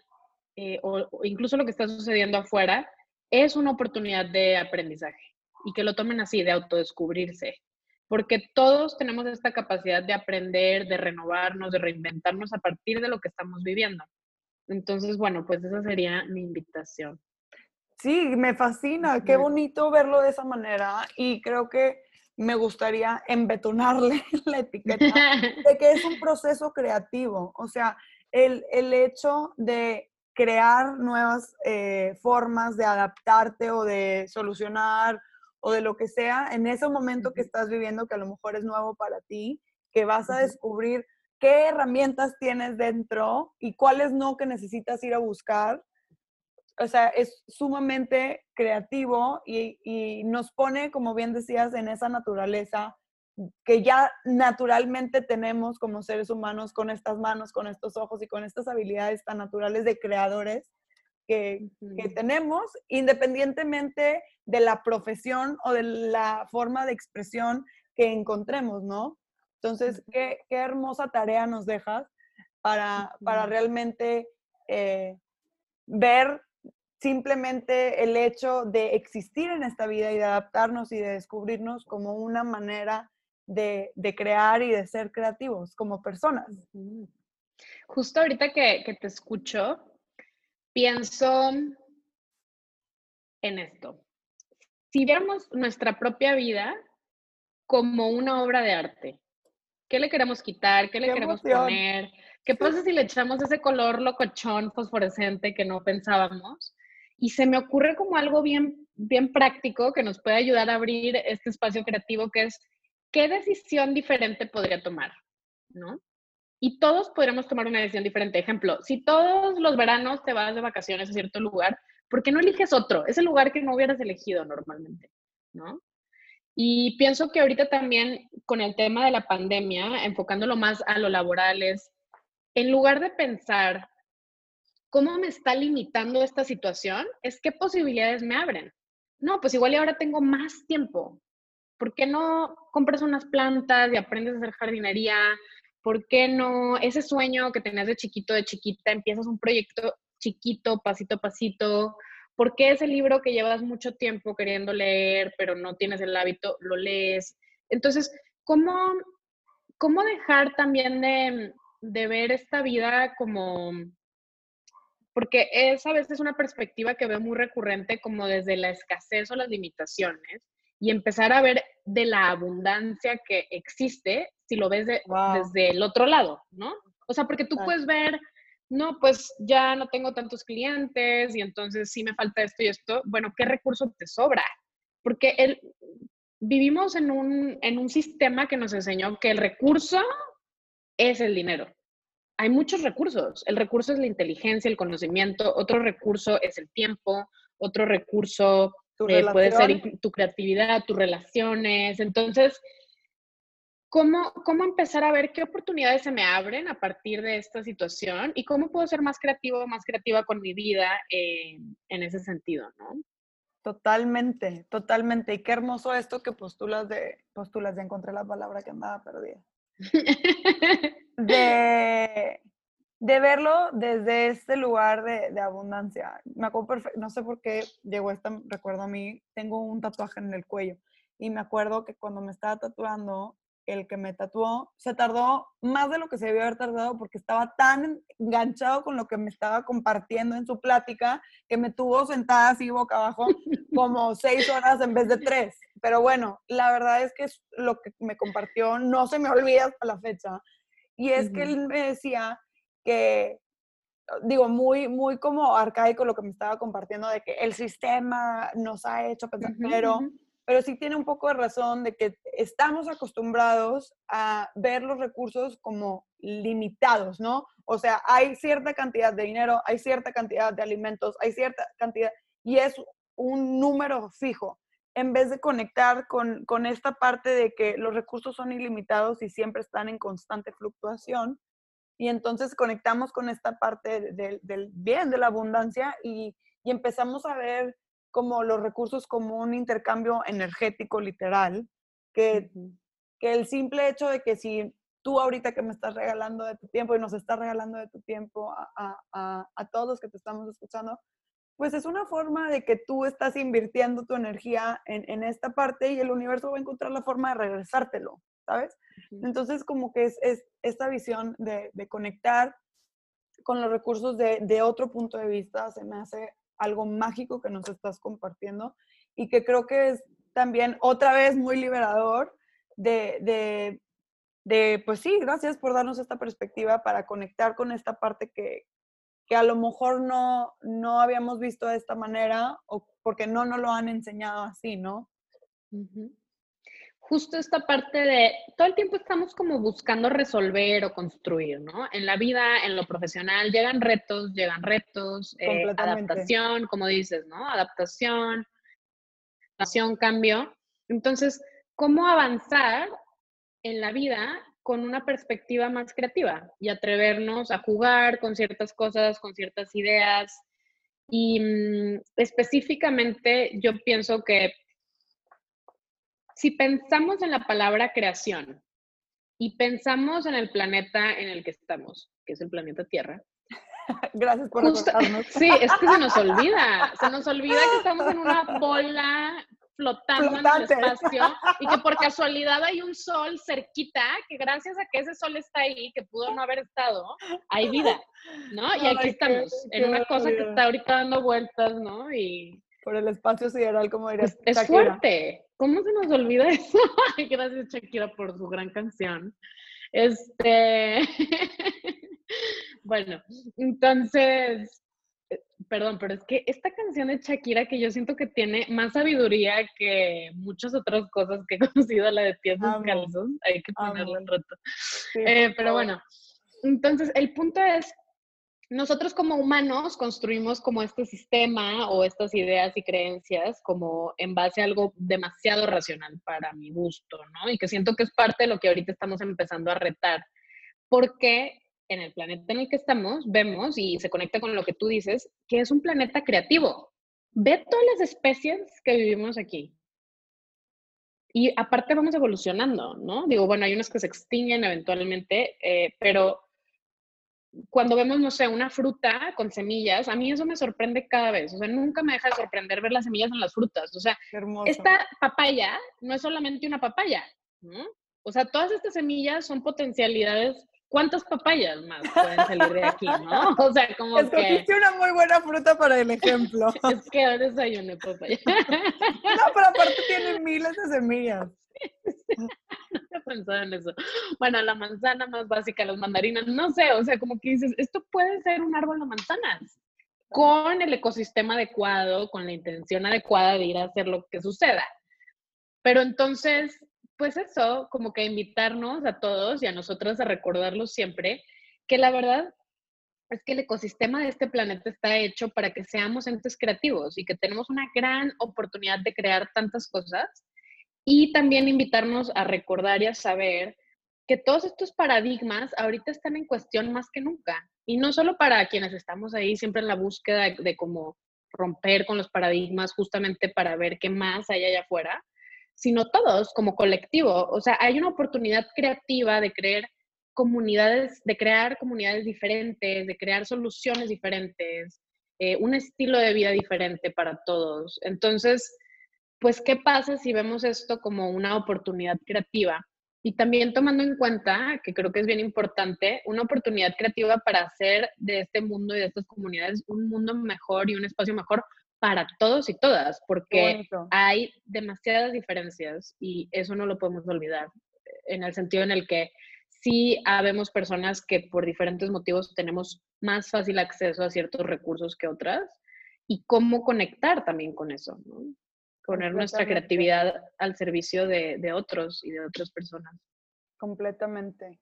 B: eh, o, incluso lo que está sucediendo afuera, es una oportunidad de aprendizaje y que lo tomen así, de autodescubrirse, porque todos tenemos esta capacidad de aprender, de renovarnos, de reinventarnos a partir de lo que estamos viviendo. Entonces, bueno, pues esa sería mi invitación.
A: Sí, me fascina, qué bonito verlo de esa manera y creo que me gustaría embetonarle *laughs* la etiqueta *laughs* de que es un proceso creativo, o sea, el, el hecho de crear nuevas eh, formas de adaptarte o de solucionar o de lo que sea en ese momento que estás viviendo que a lo mejor es nuevo para ti, que vas a descubrir qué herramientas tienes dentro y cuáles no que necesitas ir a buscar. O sea, es sumamente creativo y, y nos pone, como bien decías, en esa naturaleza que ya naturalmente tenemos como seres humanos con estas manos, con estos ojos y con estas habilidades tan naturales de creadores que, que, tenemos, independientemente de la profesión o de la forma de expresión que encontremos, ¿no? Entonces, qué, qué hermosa tarea nos dejas para, para realmente eh, ver simplemente el hecho de existir en esta vida y de adaptarnos y de descubrirnos como una manera de, crear y de ser creativos como personas.
B: Justo ahorita que, te escucho, pienso en esto. Si viéramos nuestra propia vida como una obra de arte, ¿qué le queremos quitar? ¿Qué le queremos poner? ¿Qué pasa si le echamos ese color locochón fosforescente que no pensábamos? Y se me ocurre como algo bien, bien práctico que nos puede ayudar a abrir este espacio creativo que es ¿qué decisión diferente podría tomar? ¿No? Y todos podríamos tomar una decisión diferente. Ejemplo, si todos los veranos te vas de vacaciones a cierto lugar, ¿por qué no eliges otro? Ese lugar que no hubieras elegido normalmente, ¿no? Y pienso que ahorita también con el tema de la pandemia, enfocándolo más a lo laboral, es en lugar de pensar cómo me está limitando esta situación, es qué posibilidades me abren. No, pues igual y ahora tengo más tiempo, ¿Por qué no compras unas plantas y aprendes a hacer jardinería? ¿Por qué no ese sueño que tenías de chiquito, de chiquita, empiezas un proyecto chiquito, pasito a pasito? ¿Por qué ese libro que llevas mucho tiempo queriendo leer, pero no tienes el hábito, lo lees? Entonces, ¿cómo, cómo dejar también de, de ver esta vida como porque es a veces una perspectiva que veo muy recurrente como desde la escasez o las limitaciones, y empezar a ver de la abundancia que existe si lo ves desde el otro lado, ¿no? O sea, porque tú puedes ver, no, pues ya no tengo tantos clientes y entonces sí me falta esto y esto. Bueno, ¿qué recurso te sobra? Porque el, vivimos en un, en un sistema que nos enseñó que el recurso es el dinero. Hay muchos recursos. El recurso es la inteligencia, el conocimiento, otro recurso es el tiempo, otro recurso eh, puede ser tu creatividad, tus relaciones. Entonces, ¿cómo, ¿cómo empezar a ver qué oportunidades se me abren a partir de esta situación y cómo puedo ser más creativo, más creativa con mi vida eh, en ese sentido, ¿no?
A: Totalmente, totalmente. Y qué hermoso esto que postulas de, postulas de encontré la palabra que andaba perdida. *laughs* de de verlo desde este lugar de, abundancia. Me acuerdo perfecto, no sé por qué llegó este recuerdo a mí, tengo un tatuaje en el cuello y me acuerdo que cuando me estaba tatuando, el que me tatuó se tardó más de lo que se debió haber tardado porque estaba tan enganchado con lo que me estaba compartiendo en su plática que me tuvo sentada así boca abajo como seis horas en vez de tres. Pero bueno, la verdad es que lo que me compartió no se me olvida hasta la fecha. Y es que él me decía que, digo, muy, muy como arcaico lo que me estaba compartiendo de que el sistema nos ha hecho pensar, pero, pero sí tiene un poco de razón de que estamos acostumbrados a ver los recursos como limitados, ¿no? O sea, hay cierta cantidad de dinero, hay cierta cantidad de alimentos, hay cierta cantidad, y es un número fijo en vez de conectar con, con, esta parte de que los recursos son ilimitados y siempre están en constante fluctuación, y entonces conectamos con esta parte del bien, de la abundancia y, empezamos a ver como los recursos como un intercambio energético literal, que, que el simple hecho de que si tú ahorita que me estás regalando de tu tiempo y nos estás regalando de tu tiempo a, a, a, todos que te estamos escuchando, pues es una forma de que tú estás invirtiendo tu energía en, en, esta parte y el universo va a encontrar la forma de regresártelo. ¿Sabes? Entonces, como que es, es esta visión de, de, conectar con los recursos de, de, otro punto de vista, se me hace algo mágico que nos estás compartiendo y que creo que es también otra vez muy liberador de, de, de pues sí, gracias por darnos esta perspectiva para conectar con esta parte que, que a lo mejor no, no habíamos visto de esta manera o porque no nos lo han enseñado así, ¿no?
B: Justo esta parte de todo el tiempo estamos como buscando resolver o construir, ¿no? En la vida, en lo profesional, llegan retos, llegan retos, eh, adaptación, como dices, ¿no? Adaptación, adaptación, cambio. Entonces, ¿cómo avanzar en la vida con una perspectiva más creativa y atrevernos a jugar con ciertas cosas, con ciertas ideas. Y mm, específicamente yo pienso que si pensamos en la palabra creación y pensamos en el planeta en el que estamos, que es el planeta Tierra. *laughs*
A: Gracias por recordarnos. *laughs*
B: Sí, es que se nos olvida, se nos olvida que estamos en una bola flotando en el espacio y que por casualidad hay un sol cerquita, que gracias a que ese sol está ahí, que pudo no haber estado, hay vida, ¿no? Y aquí estamos, en una cosa que está ahorita dando vueltas, ¿no? Y...
A: Por el espacio sideral, como dirías.
B: Es, es fuerte. ¿Cómo se nos olvida eso? *laughs* gracias, Shakira, por su gran canción. Este. *laughs* bueno, entonces, perdón, pero es que esta canción de Shakira que yo siento que tiene más sabiduría que muchas otras cosas que he *laughs* conocido, la de pies descalzos, hay que ponerlo en rato. Eh, pero bueno, entonces el punto es, nosotros como humanos construimos como este sistema o estas ideas y creencias como en base a algo demasiado racional para mi gusto, ¿no? Y que siento que es parte de lo que ahorita estamos empezando a retar. Porque en el planeta en el que estamos, vemos, y se conecta con lo que tú dices, que es un planeta creativo. Ve todas las especies que vivimos aquí. Y aparte vamos evolucionando, ¿no? Digo, bueno, hay unas que se extinguen eventualmente, eh, pero cuando vemos, no sé, una fruta con semillas, a mí eso me sorprende cada vez. O sea, nunca me deja de sorprender ver las semillas en las frutas. O sea, esta papaya no es solamente una papaya, ¿no? O sea, todas estas semillas son potencialidades ¿cuántas papayas más pueden salir de aquí, no? *laughs* O sea, como
A: Escogiste
B: que...
A: una muy buena fruta para el ejemplo. *laughs*
B: es que ahora desayuné papaya. *laughs*
A: no, pero aparte tiene miles de semillas.
B: no he pensado en eso. Bueno, la manzana más básica, las mandarinas, no sé, o sea, como que dices, esto puede ser un árbol de manzanas con el ecosistema adecuado, con la intención adecuada de ir a hacer lo que suceda. Pero entonces, pues eso, como que invitarnos a todos y a nosotros a recordarlo siempre, que la verdad es que el ecosistema de este planeta está hecho para que seamos entes creativos y que tenemos una gran oportunidad de crear tantas cosas y también invitarnos a recordar y a saber que todos estos paradigmas ahorita están en cuestión más que nunca. Y no solo para quienes estamos ahí siempre en la búsqueda de cómo romper con los paradigmas justamente para ver qué más hay allá afuera, sino todos como colectivo. O sea, hay una oportunidad creativa de crear comunidades, de crear comunidades diferentes, de crear soluciones diferentes, eh, un estilo de vida diferente para todos. Entonces, pues, ¿qué pasa si vemos esto como una oportunidad creativa? Y también tomando en cuenta, que creo que es bien importante, una oportunidad creativa para hacer de este mundo y de estas comunidades un mundo mejor y un espacio mejor para todos y todas, porque hay demasiadas diferencias y eso no lo podemos olvidar, en el sentido en el que sí habemos personas que por diferentes motivos tenemos más fácil acceso a ciertos recursos que otras y cómo conectar también con eso, ¿no? poner nuestra creatividad al servicio de, otros y de otras personas.
A: Completamente.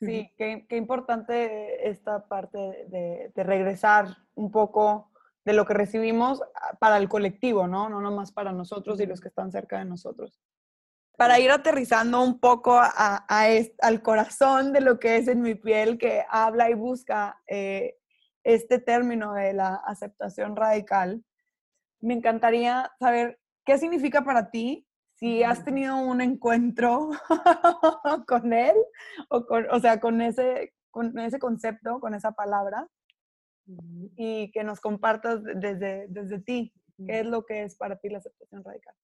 A: Sí, qué, importante esta parte de, de regresar un poco de lo que recibimos ah, para el colectivo, ¿no? No nomás para nosotros y los que están cerca de nosotros. Para ir aterrizando un poco a, al corazón de lo que es en mi piel, que habla y busca eh, este término de la aceptación radical, me encantaría saber qué significa para ti si has tenido un encuentro *laughs* con él, o, o sea, con ese, con ese concepto, con esa palabra, y que nos compartas desde, desde ti qué es lo que es para ti la aceptación radical.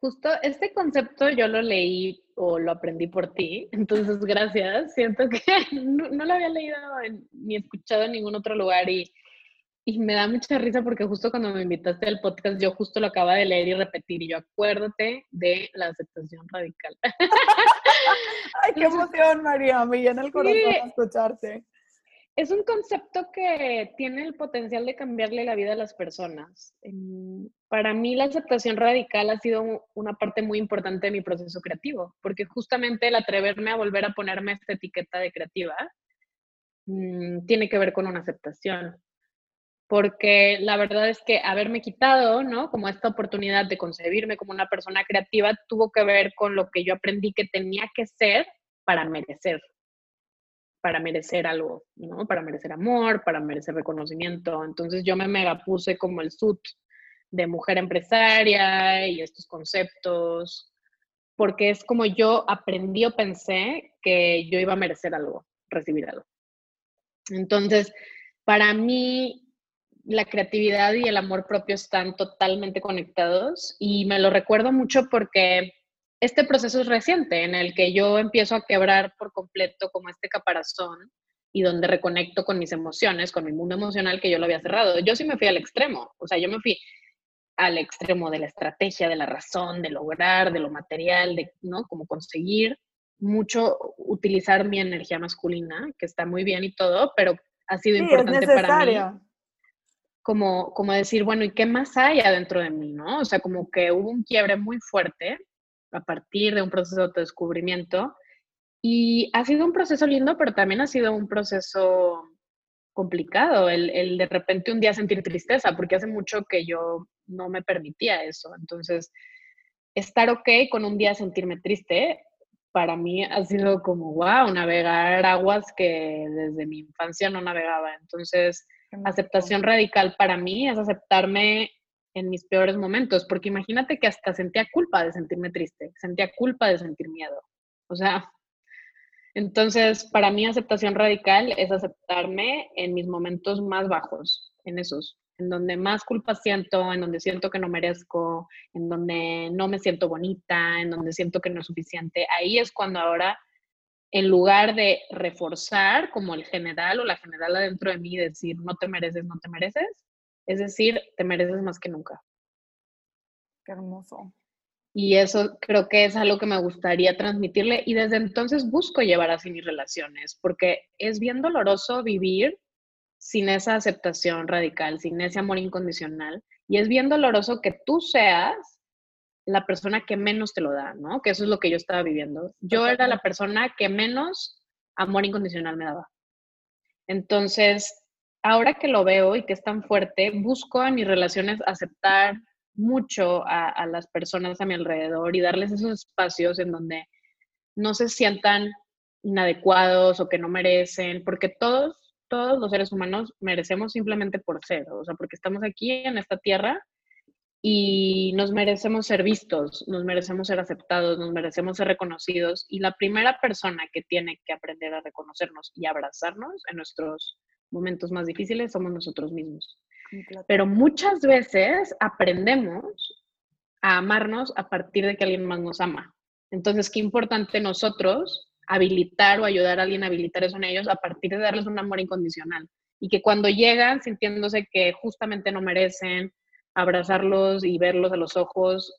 B: Justo este concepto yo lo leí o lo aprendí por ti, *laughs* entonces gracias. Siento que *laughs* no, lo había leído ni escuchado en ningún otro lugar y, y, me da mucha risa porque justo cuando me invitaste al podcast yo justo lo acaba de leer y repetir y yo acuérdate de la aceptación radical. *laughs*
A: Ay, qué emoción, María, me llena el corazón escucharte.
B: Es un concepto que tiene el potencial de cambiarle la vida a las personas. Para mí la aceptación radical ha sido una parte muy importante de mi proceso creativo, porque justamente el atreverme a volver a ponerme esta etiqueta de creativa mm, tiene que ver con una aceptación. Porque la verdad es que haberme quitado, ¿no? Como esta oportunidad de concebirme como una persona creativa tuvo que ver con lo que yo aprendí que tenía que ser para merecer, para merecer algo, ¿no? Para merecer amor, para merecer reconocimiento. Entonces yo me mega puse como el suit de mujer empresaria y estos conceptos, porque es como yo aprendí o pensé que yo iba a merecer algo, recibir algo. Entonces, para mí, la creatividad y el amor propio están totalmente conectados y me lo recuerdo mucho porque este proceso es reciente en el que yo empiezo a quebrar por completo como este caparazón y donde reconecto con mis emociones, con mi mundo emocional que yo lo había cerrado. Yo sí me fui al extremo, o sea, yo me fui al extremo de la estrategia, de la razón, de lograr, de lo material, de, ¿no? Como conseguir mucho utilizar mi energía masculina, que está muy bien y todo, pero ha sido importante para mí. Como, como decir, bueno, ¿y qué más hay adentro de mí, no? O sea, como que hubo un quiebre muy fuerte a partir de un proceso de autodescubrimiento y ha sido un proceso lindo, pero también ha sido un proceso complicado el, el, de repente un día sentir tristeza, porque hace mucho que yo no me permitía eso. Entonces, estar ok con un día sentirme triste, para mí ha sido como, wow, navegar aguas que desde mi infancia no navegaba. Entonces, aceptación radical para mí es aceptarme en mis peores momentos, porque imagínate que hasta sentía culpa de sentirme triste, sentía culpa de sentir miedo. O sea, entonces, para mí aceptación radical es aceptarme en mis momentos más bajos, en esos, en donde más culpa siento, en donde siento que no merezco, en donde no me siento bonita, en donde siento que no es suficiente. Ahí es cuando ahora, en lugar de reforzar como el general o la general adentro de mí, decir, no te mereces, no te mereces, es decir, te mereces más que nunca.
A: Qué hermoso.
B: Y eso creo que es algo que me gustaría transmitirle y desde entonces busco llevar así mis relaciones, porque es bien doloroso vivir sin esa aceptación radical, sin ese amor incondicional. Y es bien doloroso que tú seas la persona que menos te lo da, ¿no? Que eso es lo que yo estaba viviendo. Yo era la persona que menos amor incondicional me daba. Entonces, ahora que lo veo y que es tan fuerte, busco en mis relaciones aceptar, mucho a, las personas a mi alrededor y darles esos espacios en donde no se sientan inadecuados o que no merecen, porque todos, todos los seres humanos merecemos simplemente por ser, o sea, porque estamos aquí en esta tierra y nos merecemos ser vistos, nos merecemos ser aceptados, nos merecemos ser reconocidos y la primera persona que tiene que aprender a reconocernos y abrazarnos en nuestros momentos más difíciles somos nosotros mismos. Pero muchas veces aprendemos a amarnos a partir de que alguien más nos ama. Entonces, qué importante nosotros habilitar o ayudar a alguien a habilitar eso en ellos a partir de darles un amor incondicional. Y que cuando llegan sintiéndose que justamente no merecen, abrazarlos y verlos a los ojos,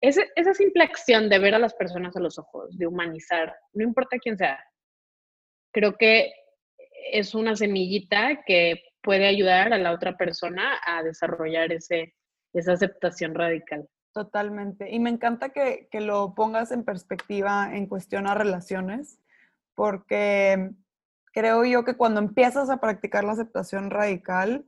B: esa simple acción de ver a las personas a los ojos, de humanizar, no importa quién sea, creo que es una semillita que puede ayudar a la otra persona a desarrollar ese, esa aceptación radical.
A: Totalmente. Y me encanta que, que lo pongas en perspectiva en cuestión a relaciones, porque creo yo que cuando empiezas a practicar la aceptación radical,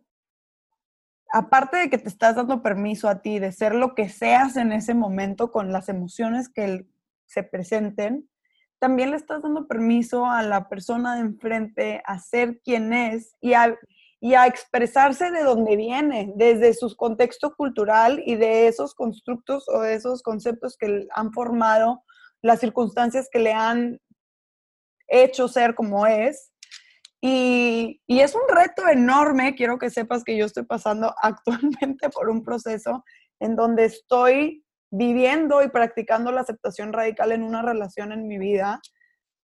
A: aparte de que te estás dando permiso a ti de ser lo que seas en ese momento con las emociones que se presenten, también le estás dando permiso a la persona de enfrente a ser quien es y a, y a expresarse de dónde viene, desde su contexto cultural y de esos constructos o de esos conceptos que han formado, las circunstancias que le han hecho ser como es. Y, y, es un reto enorme, quiero que sepas que yo estoy pasando *laughs* actualmente por un proceso en donde estoy viviendo y practicando la aceptación radical en una relación en mi vida,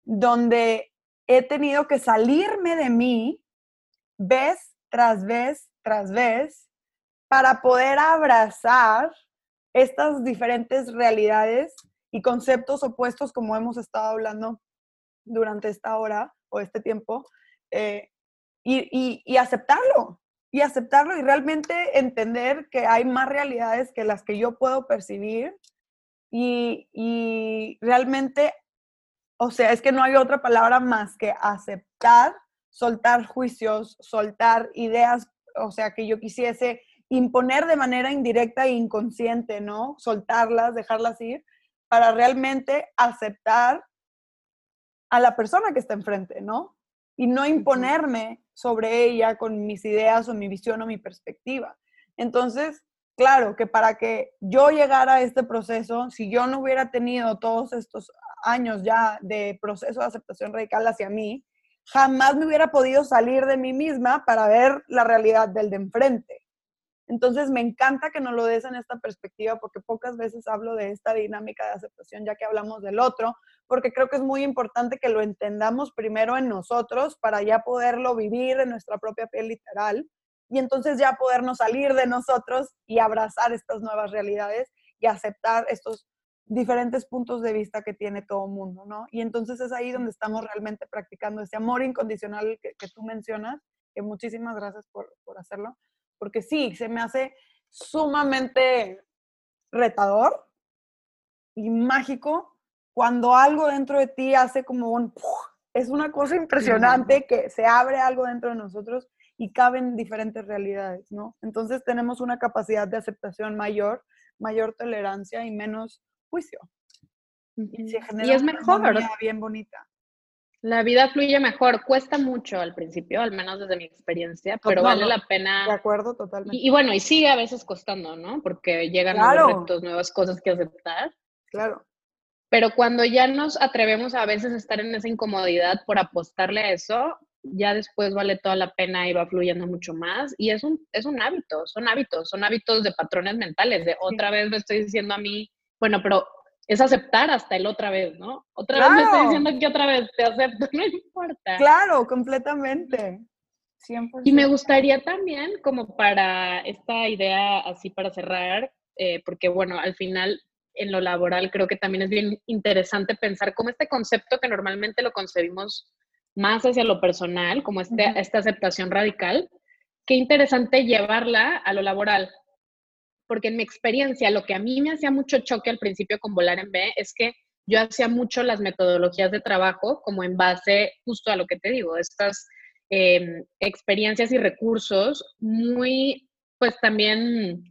A: donde he tenido que salirme de mí vez tras vez tras vez para poder abrazar estas diferentes realidades y conceptos opuestos como hemos estado hablando durante esta hora o este tiempo, eh, y, y, aceptarlo, y aceptarlo y realmente entender que hay más realidades que las que yo puedo percibir y, y realmente, o sea, es que no hay otra palabra más que aceptar, soltar juicios, soltar ideas, o sea, que yo quisiese imponer de manera indirecta e inconsciente, ¿no? Soltarlas, dejarlas ir, para realmente aceptar a la persona que está enfrente, ¿no? Y no imponerme sobre ella con mis ideas o mi visión o mi perspectiva. Entonces, claro que para que yo llegara a este proceso, si yo no hubiera tenido todos estos años ya de proceso de aceptación radical hacia mí, jamás me hubiera podido salir de mí misma para ver la realidad del de enfrente. Entonces, me encanta que nos lo des en esta perspectiva porque pocas veces hablo de esta dinámica de aceptación ya que hablamos del otro, porque creo que es muy importante que lo entendamos primero en nosotros para ya poderlo vivir en nuestra propia piel literal y entonces ya podernos salir de nosotros y abrazar estas nuevas realidades y aceptar estos diferentes puntos de vista que tiene todo el mundo, ¿no? Y entonces es ahí donde estamos realmente practicando ese amor incondicional que, tú mencionas, que muchísimas gracias por, por hacerlo, porque sí, se me hace sumamente retador y mágico cuando algo dentro de ti hace como un... Es una cosa impresionante que se abre algo dentro de nosotros y caben diferentes realidades, ¿no? Entonces tenemos una capacidad de aceptación mayor, mayor tolerancia y menos juicio.
B: Y, es mejor. Una
A: bien bonita.
B: La vida fluye mejor, cuesta mucho al principio, al menos desde mi experiencia, pero vale la pena.
A: De acuerdo, totalmente.
B: Y, bueno, y sigue a veces costando, ¿no? Porque llegan nuevos retos, nuevas cosas que aceptar.
A: Claro.
B: Pero cuando ya nos atrevemos a veces a estar en esa incomodidad por apostarle a eso, ya después vale toda la pena y va fluyendo mucho más. Y es un, es un hábito, son hábitos, son hábitos de patrones mentales, de otra vez me estoy diciendo a mí, bueno, pero es aceptar hasta el otra vez, ¿no? Otra vez me estoy diciendo que otra vez te acepto, *laughs* no importa.
A: Claro, completamente.
B: Y me gustaría también, como para esta idea así para cerrar, eh, porque bueno, al final en lo laboral creo que también es bien interesante pensar cómo este concepto que normalmente lo concebimos más hacia lo personal, como este, esta aceptación radical, qué interesante llevarla a lo laboral, porque en mi experiencia lo que a mí me hacía mucho choque al principio con volar en B es que yo hacía mucho las metodologías de trabajo como en base justo a lo que te digo, estas em, experiencias y recursos muy, pues también,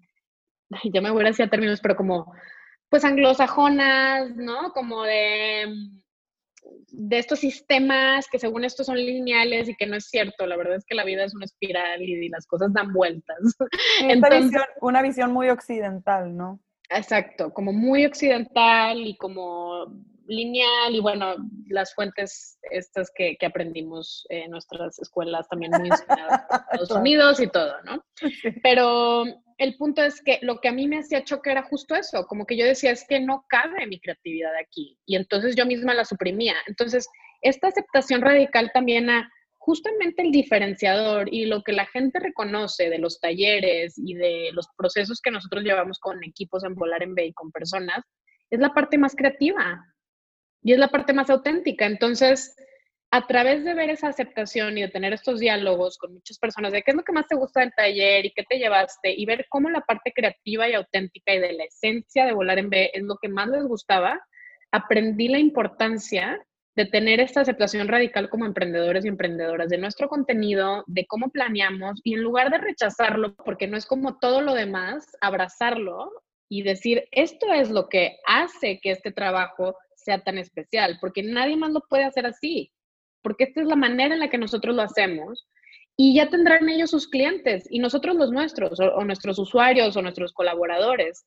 B: ya me voy a decir términos, pero como, pues anglosajonas, ¿no? Como de de estos sistemas que según esto son lineales y que no es cierto. La verdad es que la vida es una espiral y, las cosas dan vueltas. *laughs*
A: una visión muy occidental, ¿no?
B: Exacto, como muy occidental y como lineal y bueno, las fuentes estas que, que aprendimos en nuestras escuelas también muy inspiradas en *laughs* Estados Unidos y todo, ¿no? Pero el punto es que lo que a mí me hacía choque era justo eso, como que yo decía, es que no cabe mi creatividad aquí y entonces yo misma la suprimía. Entonces, esta aceptación radical también a justamente el diferenciador y lo que la gente reconoce de los talleres y de los procesos que nosotros llevamos con equipos en Volar en B y con personas, es la parte más creativa y es la parte más auténtica. Entonces, a través de ver esa aceptación y de tener estos diálogos con muchas personas de qué es lo que más te gusta del taller y qué te llevaste y ver cómo la parte creativa y auténtica y de la esencia de volar en B es lo que más les gustaba, aprendí la importancia de tener esta aceptación radical como emprendedores y emprendedoras de nuestro contenido, de cómo planeamos y en lugar de rechazarlo, porque no es como todo lo demás, abrazarlo y decir, esto es lo que hace que este trabajo sea tan especial, porque nadie más lo puede hacer así, porque esta es la manera en la que nosotros lo hacemos y ya tendrán ellos sus clientes y nosotros los nuestros, o, nuestros usuarios o nuestros colaboradores.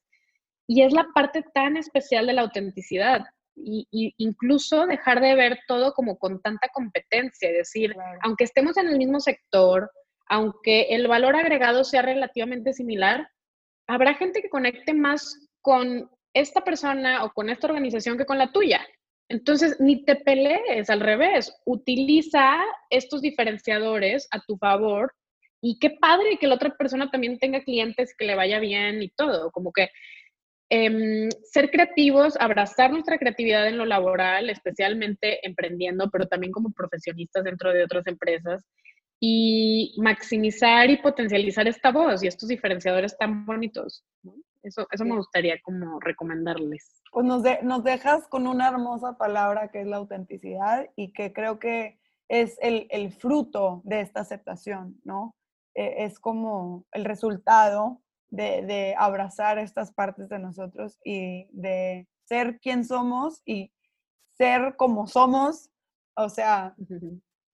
B: Y es la parte tan especial de la autenticidad. Y, incluso dejar de ver todo como con tanta competencia, es decir, aunque estemos en el mismo sector, aunque el valor agregado sea relativamente similar, habrá gente que conecte más con esta persona o con esta organización que con la tuya. Entonces, ni te pelees, al revés, utiliza estos diferenciadores a tu favor y qué padre que la otra persona también tenga clientes que le vaya bien y todo, como que em, ser creativos, abrazar nuestra creatividad en lo laboral, especialmente emprendiendo, pero también como profesionistas dentro de otras empresas, y maximizar y potencializar esta voz y estos diferenciadores tan bonitos. Eso, eso me gustaría como recomendarles.
A: Pues nos, nos dejas con una hermosa palabra que es la autenticidad y que creo que es el, el fruto de esta aceptación, ¿no? E, es como el resultado de, de, abrazar estas partes de nosotros y de ser quien somos y ser como somos, o sea,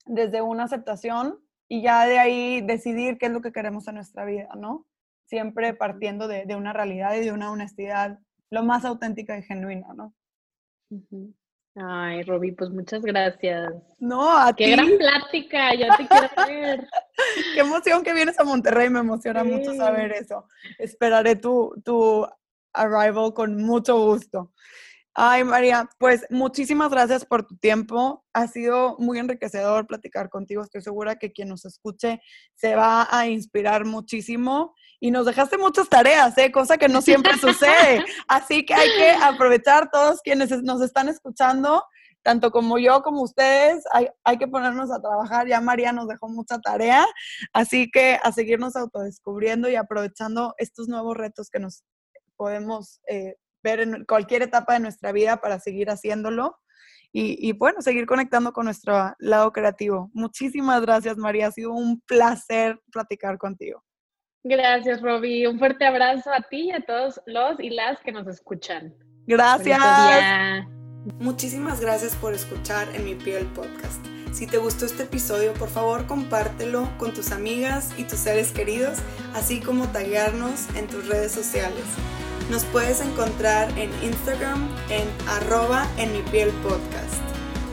A: desde una aceptación y ya de ahí decidir qué es lo que queremos en nuestra vida, ¿no? Siempre partiendo de, una realidad y de una honestidad lo más auténtica y genuina, ¿no?
B: Ay, Roby, pues muchas gracias.
A: No, a
B: Qué gran plática, yo te quiero ver. *laughs*
A: Qué emoción que vienes a Monterrey, me emociona mucho saber eso. Esperaré tu, tu arrival con mucho gusto. Ay, María, pues muchísimas gracias por tu tiempo. Ha sido muy enriquecedor platicar contigo. Estoy segura que quien nos escuche se va a inspirar muchísimo. Y nos dejaste muchas tareas, ¿eh? cosa que no siempre *laughs* sucede. Así que hay que aprovechar todos quienes nos están escuchando, tanto como yo como ustedes. Hay, hay que ponernos a trabajar. Ya María nos dejó mucha tarea. Así que a seguirnos autodescubriendo y aprovechando estos nuevos retos que nos podemos eh, ver en cualquier etapa de nuestra vida para seguir haciéndolo y, bueno, seguir conectando con nuestro lado creativo. Muchísimas gracias, María. Ha sido un placer platicar contigo.
B: Gracias, Roby. Un fuerte abrazo a ti y a todos los y las que nos escuchan.
A: Gracias. Muchísimas gracias por escuchar en mi piel podcast. Si te gustó este episodio, por favor compártelo con tus amigas y tus seres queridos, así como taguearnos en tus redes sociales. Nos puedes encontrar en Instagram en arroba en mi piel podcast.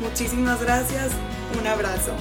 A: Muchísimas gracias, un abrazo.